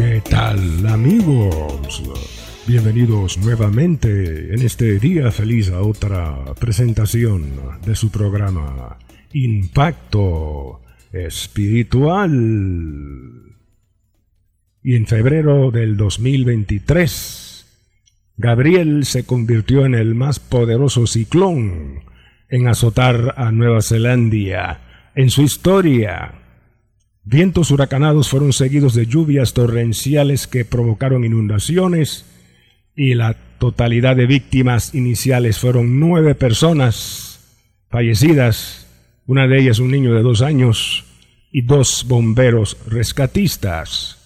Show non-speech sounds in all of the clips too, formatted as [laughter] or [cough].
¿Qué tal amigos? Bienvenidos nuevamente en este día feliz a otra presentación de su programa Impacto Espiritual. Y en febrero del 2023, Gabriel se convirtió en el más poderoso ciclón en azotar a Nueva Zelanda en su historia Vientos huracanados fueron seguidos de lluvias torrenciales que provocaron inundaciones y la totalidad de víctimas iniciales fueron nueve personas fallecidas, una de ellas un niño de dos años y dos bomberos rescatistas.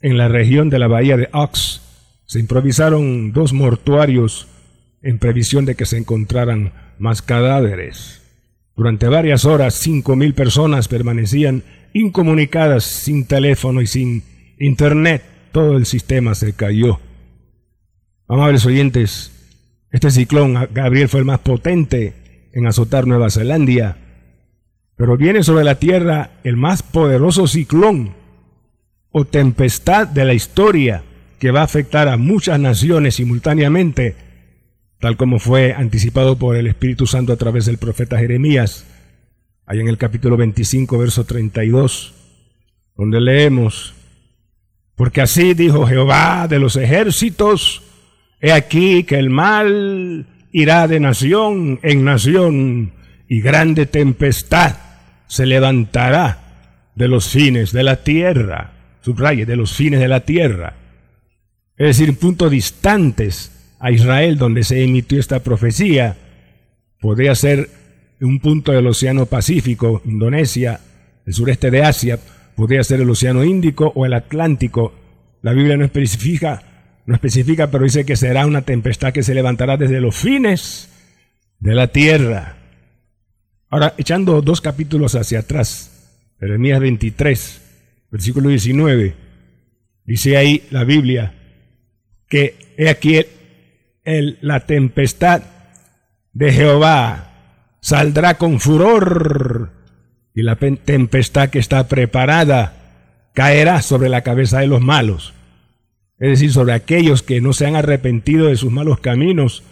En la región de la bahía de Ox se improvisaron dos mortuarios en previsión de que se encontraran más cadáveres. Durante varias horas, cinco mil personas permanecían incomunicadas, sin teléfono y sin internet. Todo el sistema se cayó. Amables oyentes, este ciclón Gabriel fue el más potente en azotar Nueva Zelanda, pero viene sobre la Tierra el más poderoso ciclón o tempestad de la historia que va a afectar a muchas naciones simultáneamente tal como fue anticipado por el Espíritu Santo a través del profeta Jeremías, ahí en el capítulo 25, verso 32, donde leemos, porque así dijo Jehová de los ejércitos, he aquí que el mal irá de nación en nación y grande tempestad se levantará de los fines de la tierra, subraye, de los fines de la tierra, es decir, puntos distantes a Israel donde se emitió esta profecía, podría ser un punto del Océano Pacífico, Indonesia, el sureste de Asia, podría ser el Océano Índico o el Atlántico. La Biblia no especifica, no especifica, pero dice que será una tempestad que se levantará desde los fines de la tierra. Ahora, echando dos capítulos hacia atrás, Jeremías 23, versículo 19, dice ahí la Biblia que he aquí la tempestad de Jehová saldrá con furor y la tempestad que está preparada caerá sobre la cabeza de los malos, es decir, sobre aquellos que no se han arrepentido de sus malos caminos,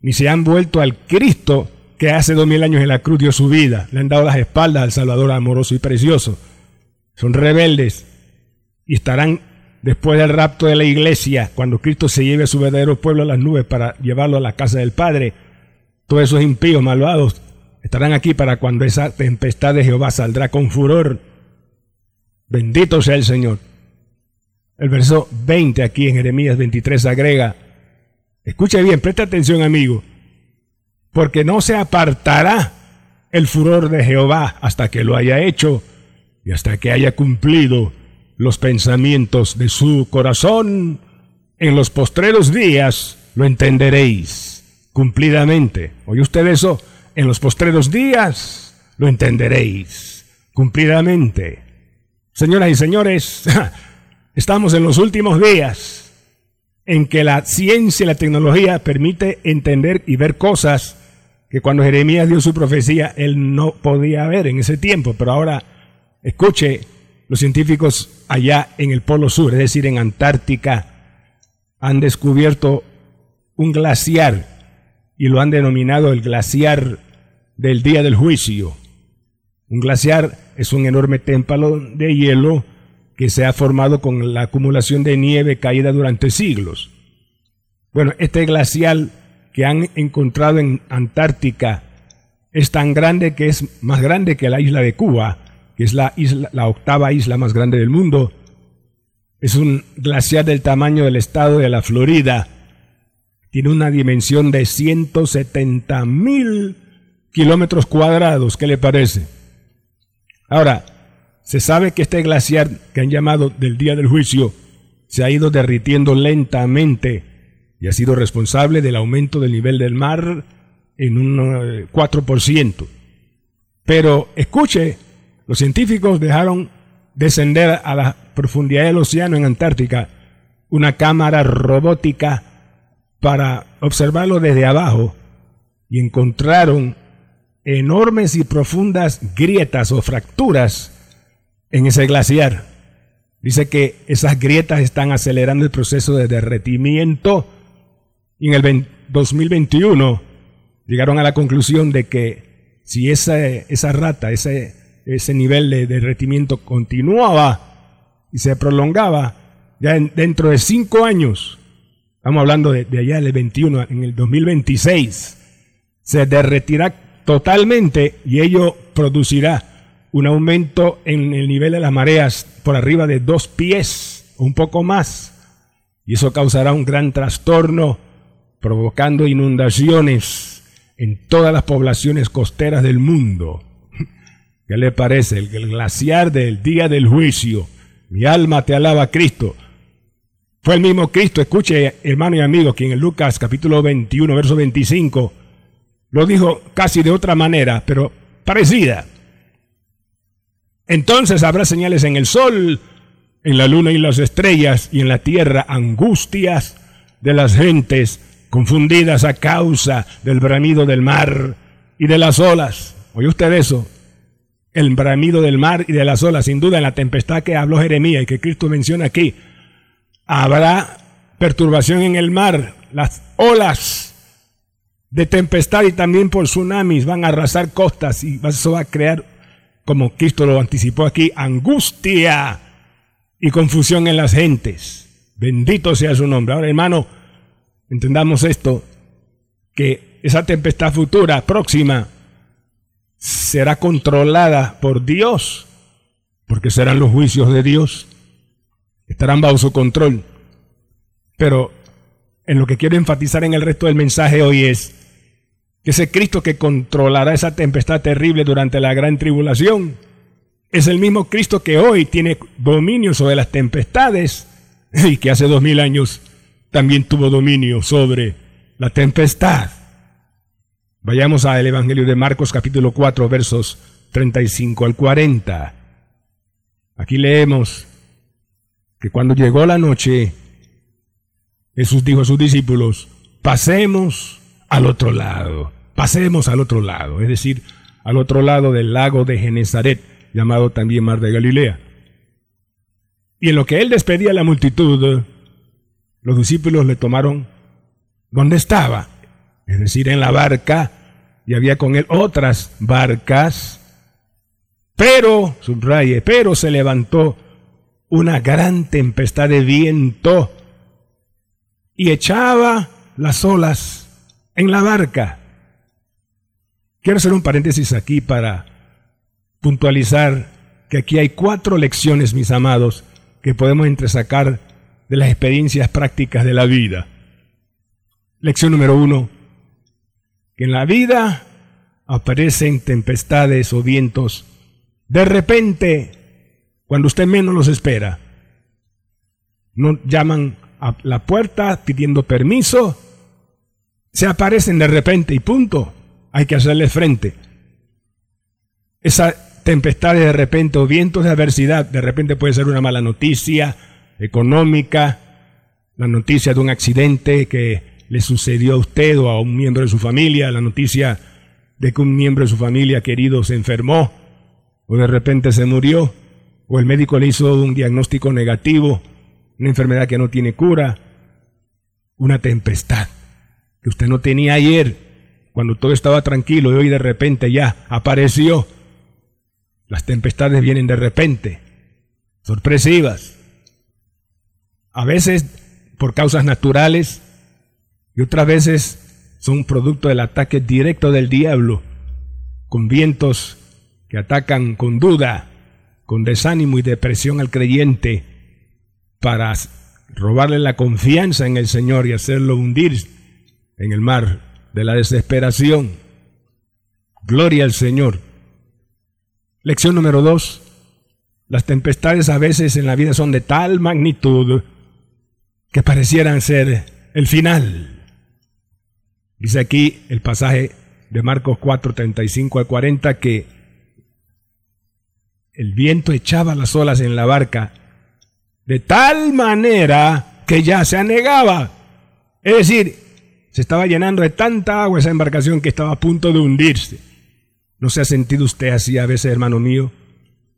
ni se han vuelto al Cristo que hace dos mil años en la cruz dio su vida, le han dado las espaldas al Salvador amoroso y precioso. Son rebeldes y estarán después del rapto de la iglesia, cuando Cristo se lleve a su verdadero pueblo a las nubes para llevarlo a la casa del Padre, todos esos impíos malvados estarán aquí para cuando esa tempestad de Jehová saldrá con furor. Bendito sea el Señor. El verso 20 aquí en Jeremías 23 agrega, escuche bien, presta atención amigo, porque no se apartará el furor de Jehová hasta que lo haya hecho y hasta que haya cumplido los pensamientos de su corazón, en los postreros días lo entenderéis cumplidamente. ¿Oye usted eso? En los postreros días lo entenderéis cumplidamente. Señoras y señores, [laughs] estamos en los últimos días en que la ciencia y la tecnología permite entender y ver cosas que cuando Jeremías dio su profecía él no podía ver en ese tiempo, pero ahora escuche los científicos allá en el Polo Sur, es decir, en Antártica, han descubierto un glaciar y lo han denominado el glaciar del día del juicio. Un glaciar es un enorme témpano de hielo que se ha formado con la acumulación de nieve caída durante siglos. Bueno, este glacial que han encontrado en Antártica es tan grande que es más grande que la isla de Cuba que es la, isla, la octava isla más grande del mundo. Es un glaciar del tamaño del estado de la Florida. Tiene una dimensión de 170 mil kilómetros cuadrados. ¿Qué le parece? Ahora, se sabe que este glaciar que han llamado del día del juicio se ha ido derritiendo lentamente y ha sido responsable del aumento del nivel del mar en un 4%. Eh, Pero escuche, los científicos dejaron descender a la profundidad del océano en Antártica una cámara robótica para observarlo desde abajo y encontraron enormes y profundas grietas o fracturas en ese glaciar. Dice que esas grietas están acelerando el proceso de derretimiento y en el 2021 llegaron a la conclusión de que si esa, esa rata, ese, ese nivel de derretimiento continuaba y se prolongaba, ya dentro de cinco años, estamos hablando de, de allá del 21, en el 2026, se derretirá totalmente y ello producirá un aumento en el nivel de las mareas por arriba de dos pies un poco más. Y eso causará un gran trastorno, provocando inundaciones en todas las poblaciones costeras del mundo. ¿Qué le parece? El glaciar del día del juicio. Mi alma te alaba, Cristo. Fue el mismo Cristo, escuche hermano y amigo, quien en Lucas capítulo 21, verso 25, lo dijo casi de otra manera, pero parecida. Entonces habrá señales en el sol, en la luna y las estrellas, y en la tierra angustias de las gentes confundidas a causa del bramido del mar y de las olas. ¿Oye usted eso? El bramido del mar y de las olas, sin duda en la tempestad que habló Jeremías y que Cristo menciona aquí, habrá perturbación en el mar, las olas de tempestad y también por tsunamis van a arrasar costas y eso va a crear como Cristo lo anticipó aquí, angustia y confusión en las gentes. Bendito sea su nombre. Ahora, hermano, entendamos esto, que esa tempestad futura, próxima, será controlada por Dios, porque serán los juicios de Dios, estarán bajo su control. Pero en lo que quiero enfatizar en el resto del mensaje hoy es, ese Cristo que controlará esa tempestad terrible durante la gran tribulación es el mismo Cristo que hoy tiene dominio sobre las tempestades y que hace dos mil años también tuvo dominio sobre la tempestad. Vayamos al Evangelio de Marcos capítulo 4 versos 35 al 40. Aquí leemos que cuando llegó la noche, Jesús dijo a sus discípulos, pasemos al otro lado. Pasemos al otro lado, es decir, al otro lado del lago de Genezaret, llamado también Mar de Galilea. Y en lo que él despedía a la multitud, los discípulos le tomaron donde estaba, es decir, en la barca, y había con él otras barcas, pero, subraye, pero se levantó una gran tempestad de viento y echaba las olas en la barca Quiero hacer un paréntesis aquí para puntualizar que aquí hay cuatro lecciones, mis amados, que podemos entresacar de las experiencias prácticas de la vida. Lección número uno, que en la vida aparecen tempestades o vientos de repente, cuando usted menos los espera. No llaman a la puerta pidiendo permiso, se aparecen de repente y punto hay que hacerle frente. Esa tempestad de repente o vientos de adversidad, de repente puede ser una mala noticia económica, la noticia de un accidente que le sucedió a usted o a un miembro de su familia, la noticia de que un miembro de su familia querido se enfermó o de repente se murió o el médico le hizo un diagnóstico negativo, una enfermedad que no tiene cura, una tempestad que usted no tenía ayer cuando todo estaba tranquilo y hoy de repente ya apareció. Las tempestades vienen de repente, sorpresivas. A veces por causas naturales y otras veces son producto del ataque directo del diablo, con vientos que atacan con duda, con desánimo y depresión al creyente para robarle la confianza en el Señor y hacerlo hundir en el mar de la desesperación. Gloria al Señor. Lección número dos. Las tempestades a veces en la vida son de tal magnitud que parecieran ser el final. Dice aquí el pasaje de Marcos 4, 35 al 40 que el viento echaba las olas en la barca de tal manera que ya se anegaba. Es decir, se estaba llenando de tanta agua esa embarcación que estaba a punto de hundirse. ¿No se ha sentido usted así a veces, hermano mío?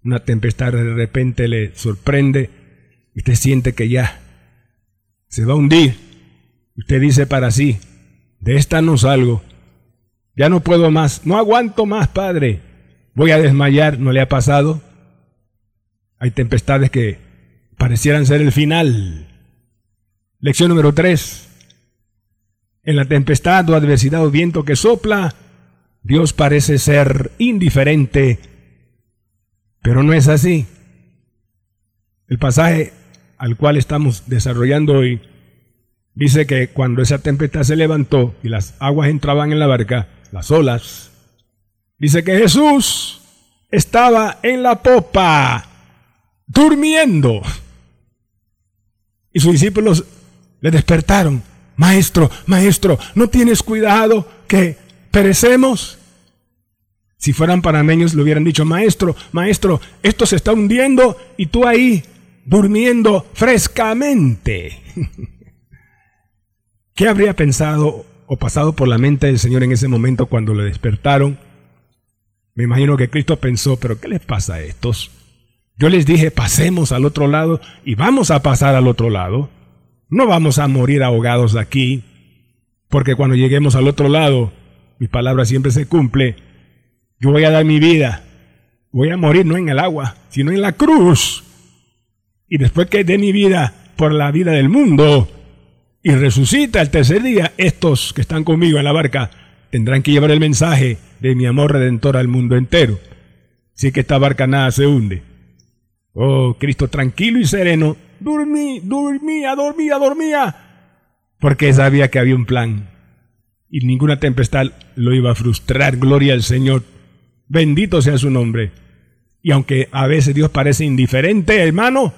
Una tempestad de repente le sorprende y usted siente que ya se va a hundir. Usted dice para sí, de esta no salgo. Ya no puedo más, no aguanto más, Padre. Voy a desmayar, ¿no le ha pasado? Hay tempestades que parecieran ser el final. Lección número 3. En la tempestad o adversidad o viento que sopla, Dios parece ser indiferente, pero no es así. El pasaje al cual estamos desarrollando hoy dice que cuando esa tempestad se levantó y las aguas entraban en la barca, las olas, dice que Jesús estaba en la popa, durmiendo. Y sus discípulos le despertaron. Maestro, maestro, ¿no tienes cuidado que perecemos? Si fueran panameños le hubieran dicho, maestro, maestro, esto se está hundiendo y tú ahí durmiendo frescamente. [laughs] ¿Qué habría pensado o pasado por la mente del Señor en ese momento cuando le despertaron? Me imagino que Cristo pensó, pero ¿qué les pasa a estos? Yo les dije, pasemos al otro lado y vamos a pasar al otro lado. No vamos a morir ahogados aquí, porque cuando lleguemos al otro lado, mi palabra siempre se cumple. Yo voy a dar mi vida. Voy a morir no en el agua, sino en la cruz. Y después que dé mi vida por la vida del mundo y resucita el tercer día, estos que están conmigo en la barca tendrán que llevar el mensaje de mi amor redentor al mundo entero. Así que esta barca nada se hunde. Oh, Cristo tranquilo y sereno, dormí, dormía, dormía, dormía, porque sabía que había un plan y ninguna tempestad lo iba a frustrar. Gloria al Señor. Bendito sea su nombre. Y aunque a veces Dios parece indiferente, hermano,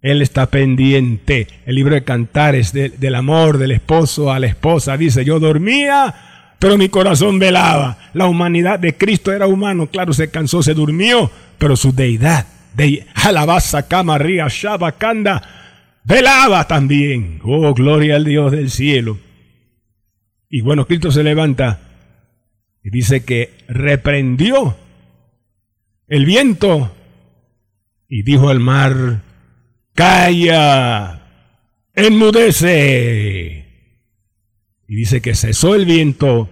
Él está pendiente. El libro de Cantares del amor del esposo a la esposa dice, yo dormía, pero mi corazón velaba. La humanidad de Cristo era humano, claro, se cansó, se durmió, pero su deidad de Alabaza, Camaría, Shabakanda, velaba también. Oh, gloria al Dios del cielo. Y bueno, Cristo se levanta y dice que reprendió el viento y dijo al mar, calla, enmudece. Y dice que cesó el viento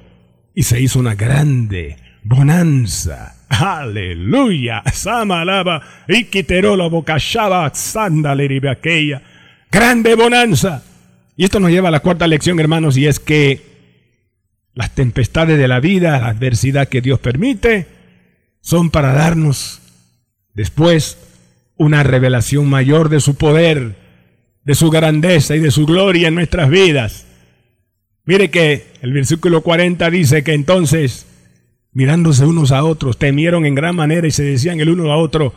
y se hizo una grande bonanza. Aleluya. Samalaba. Y quiterola bocachaba. Aquella. Grande bonanza. Y esto nos lleva a la cuarta lección, hermanos, y es que las tempestades de la vida, la adversidad que Dios permite, son para darnos después una revelación mayor de su poder, de su grandeza y de su gloria en nuestras vidas. Mire que el versículo 40 dice que entonces mirándose unos a otros, temieron en gran manera y se decían el uno a otro,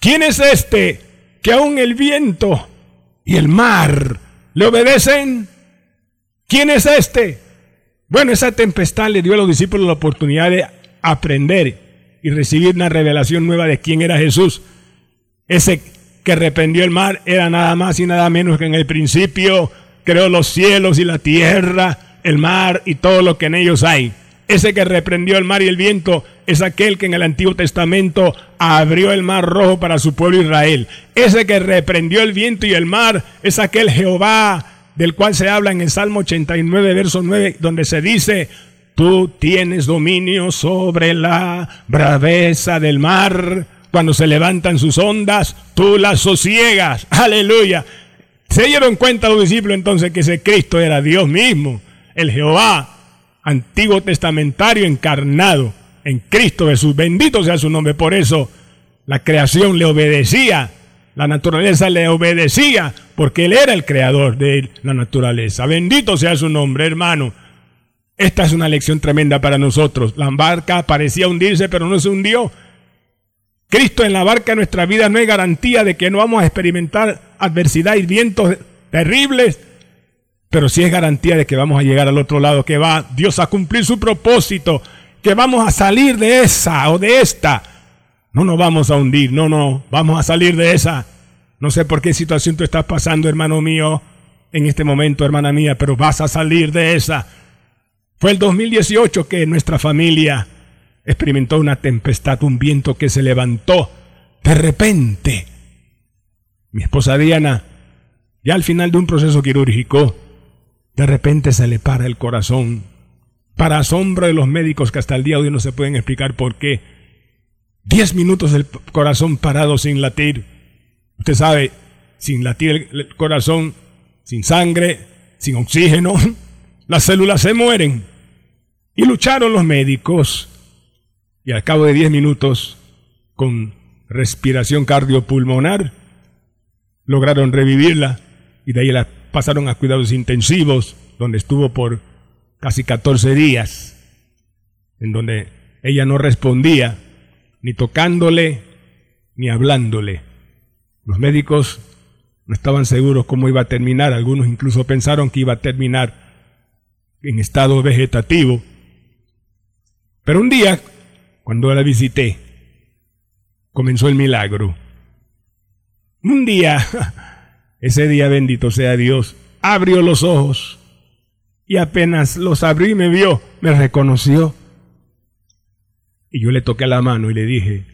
¿quién es este que aún el viento y el mar le obedecen? ¿Quién es este? Bueno, esa tempestad le dio a los discípulos la oportunidad de aprender y recibir una revelación nueva de quién era Jesús. Ese que reprendió el mar era nada más y nada menos que en el principio creó los cielos y la tierra, el mar y todo lo que en ellos hay. Ese que reprendió el mar y el viento es aquel que en el Antiguo Testamento abrió el mar rojo para su pueblo Israel. Ese que reprendió el viento y el mar es aquel Jehová del cual se habla en el Salmo 89, verso 9, donde se dice, tú tienes dominio sobre la braveza del mar. Cuando se levantan sus ondas, tú las sosiegas. [laughs] Aleluya. Se dieron cuenta los discípulos entonces que ese Cristo era Dios mismo, el Jehová, antiguo testamentario encarnado en Cristo Jesús. Bendito sea su nombre. Por eso la creación le obedecía, la naturaleza le obedecía, porque Él era el creador de la naturaleza. Bendito sea su nombre, hermano. Esta es una lección tremenda para nosotros. La barca parecía hundirse, pero no se hundió. Cristo en la barca de nuestra vida no hay garantía de que no vamos a experimentar adversidad y vientos terribles, pero sí es garantía de que vamos a llegar al otro lado, que va Dios a cumplir su propósito, que vamos a salir de esa o de esta. No nos vamos a hundir, no, no, vamos a salir de esa. No sé por qué situación tú estás pasando, hermano mío, en este momento, hermana mía, pero vas a salir de esa. Fue el 2018 que nuestra familia experimentó una tempestad, un viento que se levantó de repente. Mi esposa Diana, ya al final de un proceso quirúrgico, de repente se le para el corazón, para asombro de los médicos que hasta el día de hoy no se pueden explicar por qué. Diez minutos el corazón parado sin latir. Usted sabe, sin latir el corazón, sin sangre, sin oxígeno, [laughs] las células se mueren. Y lucharon los médicos y al cabo de 10 minutos, con respiración cardiopulmonar, lograron revivirla y de ahí la pasaron a cuidados intensivos, donde estuvo por casi 14 días, en donde ella no respondía, ni tocándole, ni hablándole. Los médicos no estaban seguros cómo iba a terminar, algunos incluso pensaron que iba a terminar en estado vegetativo. Pero un día, cuando la visité, comenzó el milagro. Un día, [laughs] ese día bendito sea Dios, abrió los ojos y apenas los abrí y me vio, me reconoció. Y yo le toqué la mano y le dije,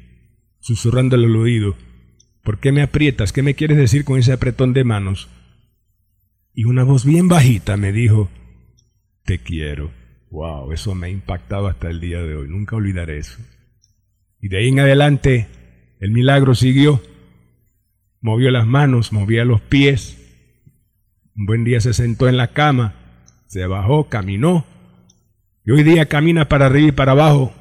susurrándole al oído, ¿por qué me aprietas? ¿Qué me quieres decir con ese apretón de manos? Y una voz bien bajita me dijo, te quiero. Wow, eso me ha impactado hasta el día de hoy. Nunca olvidaré eso. Y de ahí en adelante el milagro siguió. Movió las manos, movía los pies. Un buen día se sentó en la cama, se bajó, caminó. Y hoy día camina para arriba y para abajo,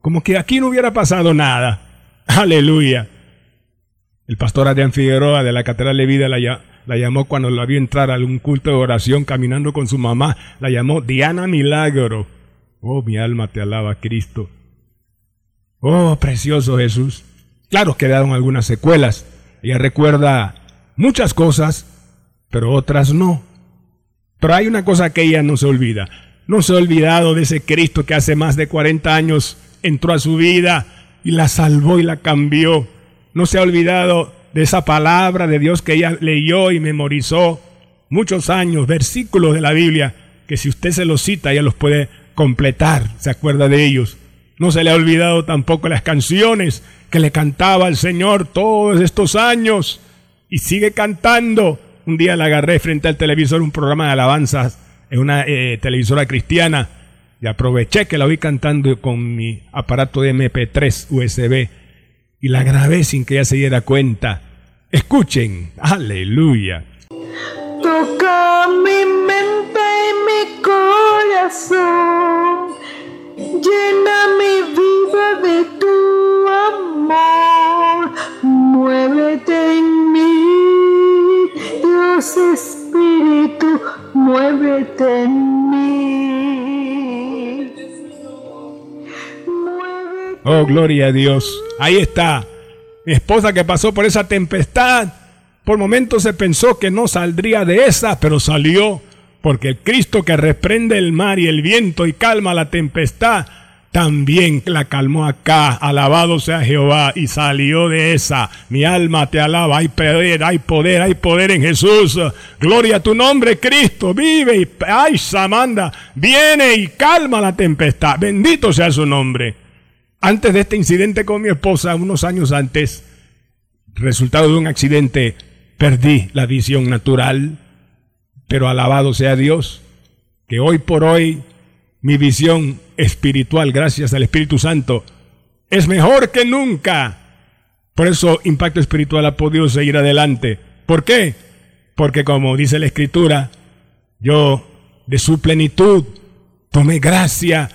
como que aquí no hubiera pasado nada. [laughs] Aleluya. El pastor Adrián Figueroa de la Catedral de Vida la, la llamó cuando la vio entrar a un culto de oración caminando con su mamá. La llamó Diana Milagro. Oh, mi alma te alaba, Cristo. Oh, precioso Jesús. Claro, quedaron algunas secuelas. Ella recuerda muchas cosas, pero otras no. Pero hay una cosa que ella no se olvida. No se ha olvidado de ese Cristo que hace más de 40 años entró a su vida y la salvó y la cambió. No se ha olvidado de esa palabra de Dios que ella leyó y memorizó muchos años, versículos de la Biblia, que si usted se los cita, ella los puede completar, se acuerda de ellos. No se le ha olvidado tampoco las canciones que le cantaba al Señor todos estos años y sigue cantando. Un día la agarré frente al televisor, un programa de alabanzas en una eh, televisora cristiana y aproveché que la oí cantando con mi aparato de MP3 USB y la grabé sin que ella se diera cuenta. Escuchen, aleluya. Toca mi mente y mi corazón, llena mi vida de tu amor, muévete en mí, Dios Espíritu, muévete en mí. Oh, gloria a Dios. Ahí está. Mi esposa que pasó por esa tempestad. Por momentos se pensó que no saldría de esa, pero salió. Porque el Cristo que reprende el mar y el viento y calma la tempestad, también la calmó acá. Alabado sea Jehová y salió de esa. Mi alma te alaba. Hay poder, hay poder, hay poder en Jesús. Gloria a tu nombre, Cristo. Vive y ay, Samanda. Viene y calma la tempestad. Bendito sea su nombre. Antes de este incidente con mi esposa, unos años antes, resultado de un accidente, perdí la visión natural, pero alabado sea Dios, que hoy por hoy mi visión espiritual, gracias al Espíritu Santo, es mejor que nunca. Por eso Impacto Espiritual ha podido seguir adelante. ¿Por qué? Porque como dice la Escritura, yo de su plenitud tomé gracia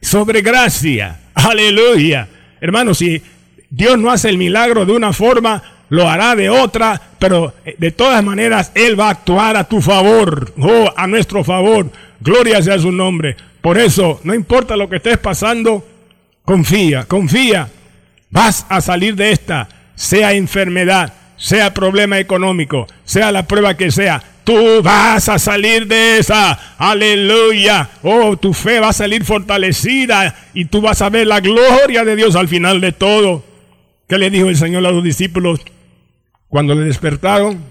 sobre gracia. Aleluya. Hermanos, si Dios no hace el milagro de una forma, lo hará de otra, pero eh, de todas maneras Él va a actuar a tu favor, oh, a nuestro favor. Gloria sea su nombre. Por eso, no importa lo que estés pasando, confía, confía. Vas a salir de esta, sea enfermedad, sea problema económico, sea la prueba que sea. Tú vas a salir de esa. Aleluya. Oh, tu fe va a salir fortalecida y tú vas a ver la gloria de Dios al final de todo. ¿Qué le dijo el Señor a los discípulos cuando le despertaron?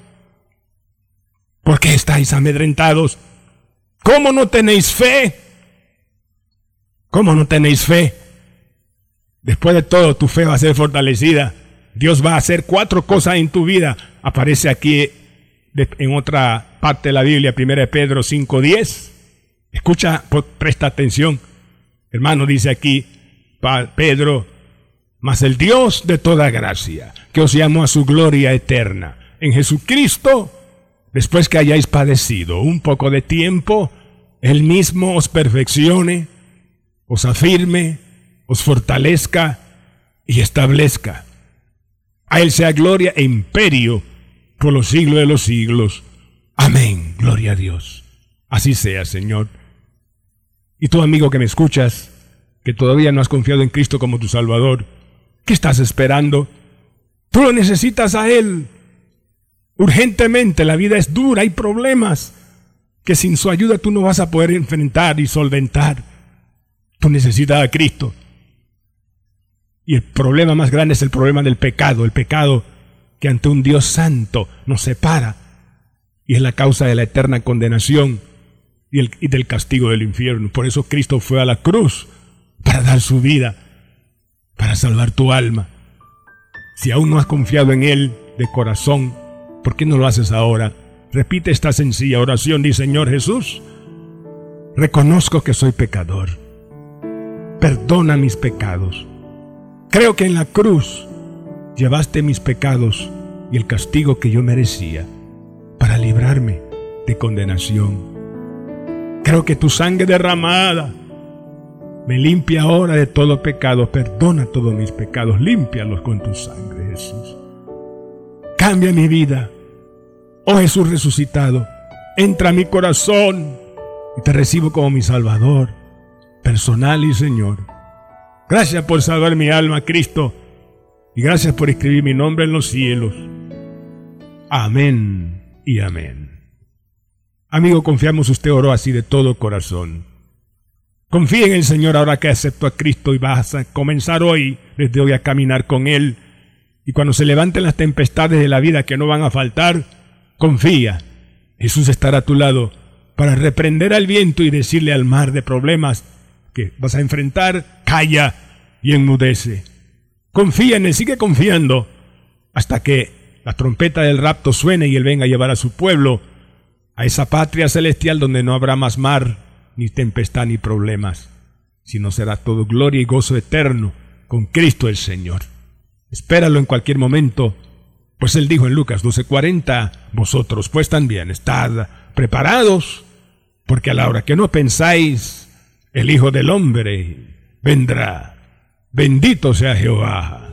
¿Por qué estáis amedrentados? ¿Cómo no tenéis fe? ¿Cómo no tenéis fe? Después de todo, tu fe va a ser fortalecida. Dios va a hacer cuatro cosas en tu vida. Aparece aquí en otra parte de la Biblia, 1 Pedro 5.10. Escucha, presta atención. Hermano, dice aquí Pedro, mas el Dios de toda gracia, que os llamó a su gloria eterna, en Jesucristo, después que hayáis padecido un poco de tiempo, Él mismo os perfeccione, os afirme, os fortalezca y establezca. A Él sea gloria e imperio por los siglos de los siglos. Amén. Gloria a Dios. Así sea, Señor. Y tú, amigo que me escuchas, que todavía no has confiado en Cristo como tu Salvador, ¿qué estás esperando? Tú lo necesitas a Él. Urgentemente, la vida es dura, hay problemas que sin su ayuda tú no vas a poder enfrentar y solventar. Tú necesitas a Cristo. Y el problema más grande es el problema del pecado. El pecado que ante un Dios santo nos separa y es la causa de la eterna condenación y, el, y del castigo del infierno. Por eso Cristo fue a la cruz para dar su vida, para salvar tu alma. Si aún no has confiado en Él de corazón, ¿por qué no lo haces ahora? Repite esta sencilla oración, dice Señor Jesús, reconozco que soy pecador, perdona mis pecados. Creo que en la cruz llevaste mis pecados y el castigo que yo merecía para librarme de condenación. Creo que tu sangre derramada me limpia ahora de todo pecado, perdona todos mis pecados, límpialos con tu sangre, Jesús. Cambia mi vida. Oh Jesús resucitado, entra a mi corazón y te recibo como mi Salvador, personal y Señor. Gracias por salvar mi alma, Cristo y gracias por escribir mi nombre en los cielos. Amén y amén. Amigo, confiamos usted oró así de todo corazón. Confíe en el Señor ahora que aceptó a Cristo y vas a comenzar hoy, desde hoy, a caminar con Él. Y cuando se levanten las tempestades de la vida que no van a faltar, confía. Jesús estará a tu lado para reprender al viento y decirle al mar de problemas que vas a enfrentar, calla y enmudece. Confía en Él, sigue confiando hasta que la trompeta del rapto suene y Él venga a llevar a su pueblo a esa patria celestial donde no habrá más mar, ni tempestad, ni problemas, sino será todo gloria y gozo eterno con Cristo el Señor. Espéralo en cualquier momento, pues Él dijo en Lucas 12:40, vosotros pues también estad preparados, porque a la hora que no pensáis, el Hijo del Hombre vendrá. Bendito sea Jehová.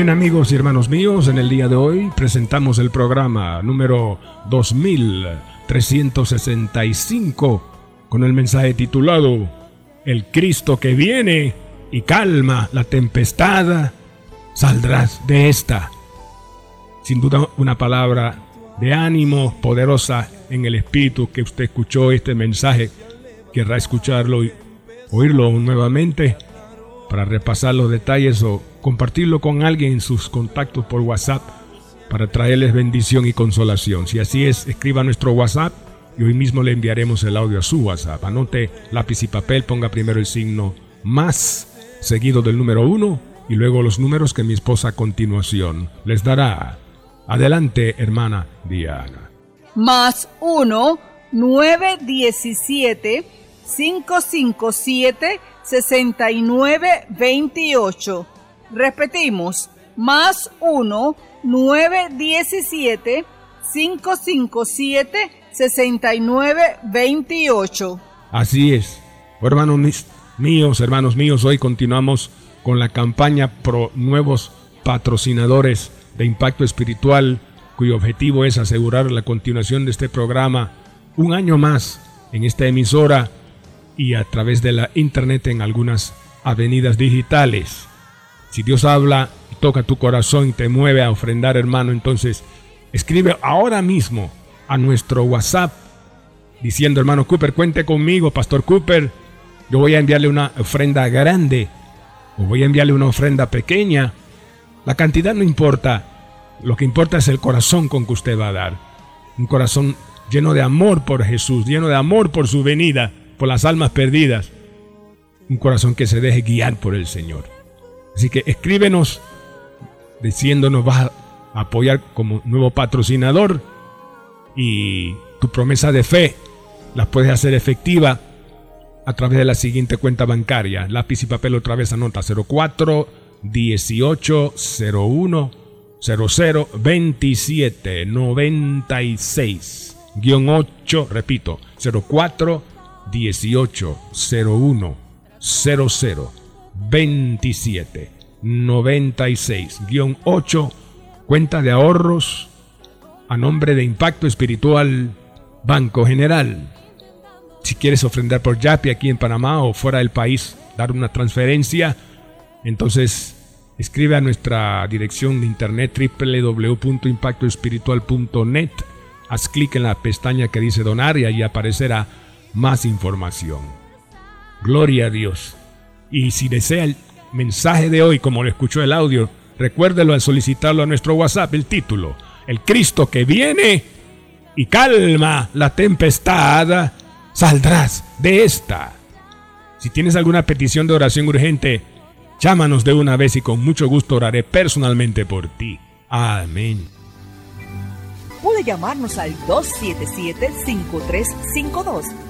Bien amigos y hermanos míos, en el día de hoy presentamos el programa número 2365 con el mensaje titulado El Cristo que viene y calma la tempestad, saldrás de esta. Sin duda una palabra de ánimo poderosa en el espíritu que usted escuchó este mensaje, querrá escucharlo y oírlo nuevamente para repasar los detalles o compartirlo con alguien en sus contactos por WhatsApp para traerles bendición y consolación. Si así es, escriba nuestro WhatsApp y hoy mismo le enviaremos el audio a su WhatsApp. Anote lápiz y papel, ponga primero el signo más, seguido del número 1 y luego los números que mi esposa a continuación les dará. Adelante, hermana Diana. Más 1 917 557 6928. Repetimos, más 1 917 557 6928. Así es. Hermanos míos, hermanos míos, hoy continuamos con la campaña pro nuevos patrocinadores de impacto espiritual, cuyo objetivo es asegurar la continuación de este programa un año más en esta emisora y a través de la internet en algunas avenidas digitales. Si Dios habla toca tu corazón y te mueve a ofrendar, hermano, entonces escribe ahora mismo a nuestro WhatsApp diciendo, hermano Cooper, cuente conmigo, Pastor Cooper. Yo voy a enviarle una ofrenda grande o voy a enviarle una ofrenda pequeña. La cantidad no importa. Lo que importa es el corazón con que usted va a dar. Un corazón lleno de amor por Jesús, lleno de amor por su venida, por las almas perdidas. Un corazón que se deje guiar por el Señor. Así que escríbenos diciéndonos vas a apoyar como nuevo patrocinador y tu promesa de fe la puedes hacer efectiva a través de la siguiente cuenta bancaria. Lápiz y papel otra vez anota 04 18 01 00 27 96 guion 8, repito, 04 18 01 00 27 96 guion 8 cuenta de ahorros a nombre de Impacto Espiritual Banco General. Si quieres ofrendar por Yapi aquí en Panamá o fuera del país, dar una transferencia, entonces escribe a nuestra dirección de internet www.impactoespiritual.net. Haz clic en la pestaña que dice donar y ahí aparecerá más información. Gloria a Dios. Y si desea el mensaje de hoy, como lo escuchó el audio, recuérdelo al solicitarlo a nuestro WhatsApp, el título, El Cristo que viene y calma la tempestad, saldrás de esta. Si tienes alguna petición de oración urgente, llámanos de una vez y con mucho gusto oraré personalmente por ti. Amén. puede llamarnos al 277-5352.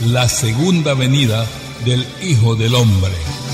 la segunda venida del Hijo del Hombre.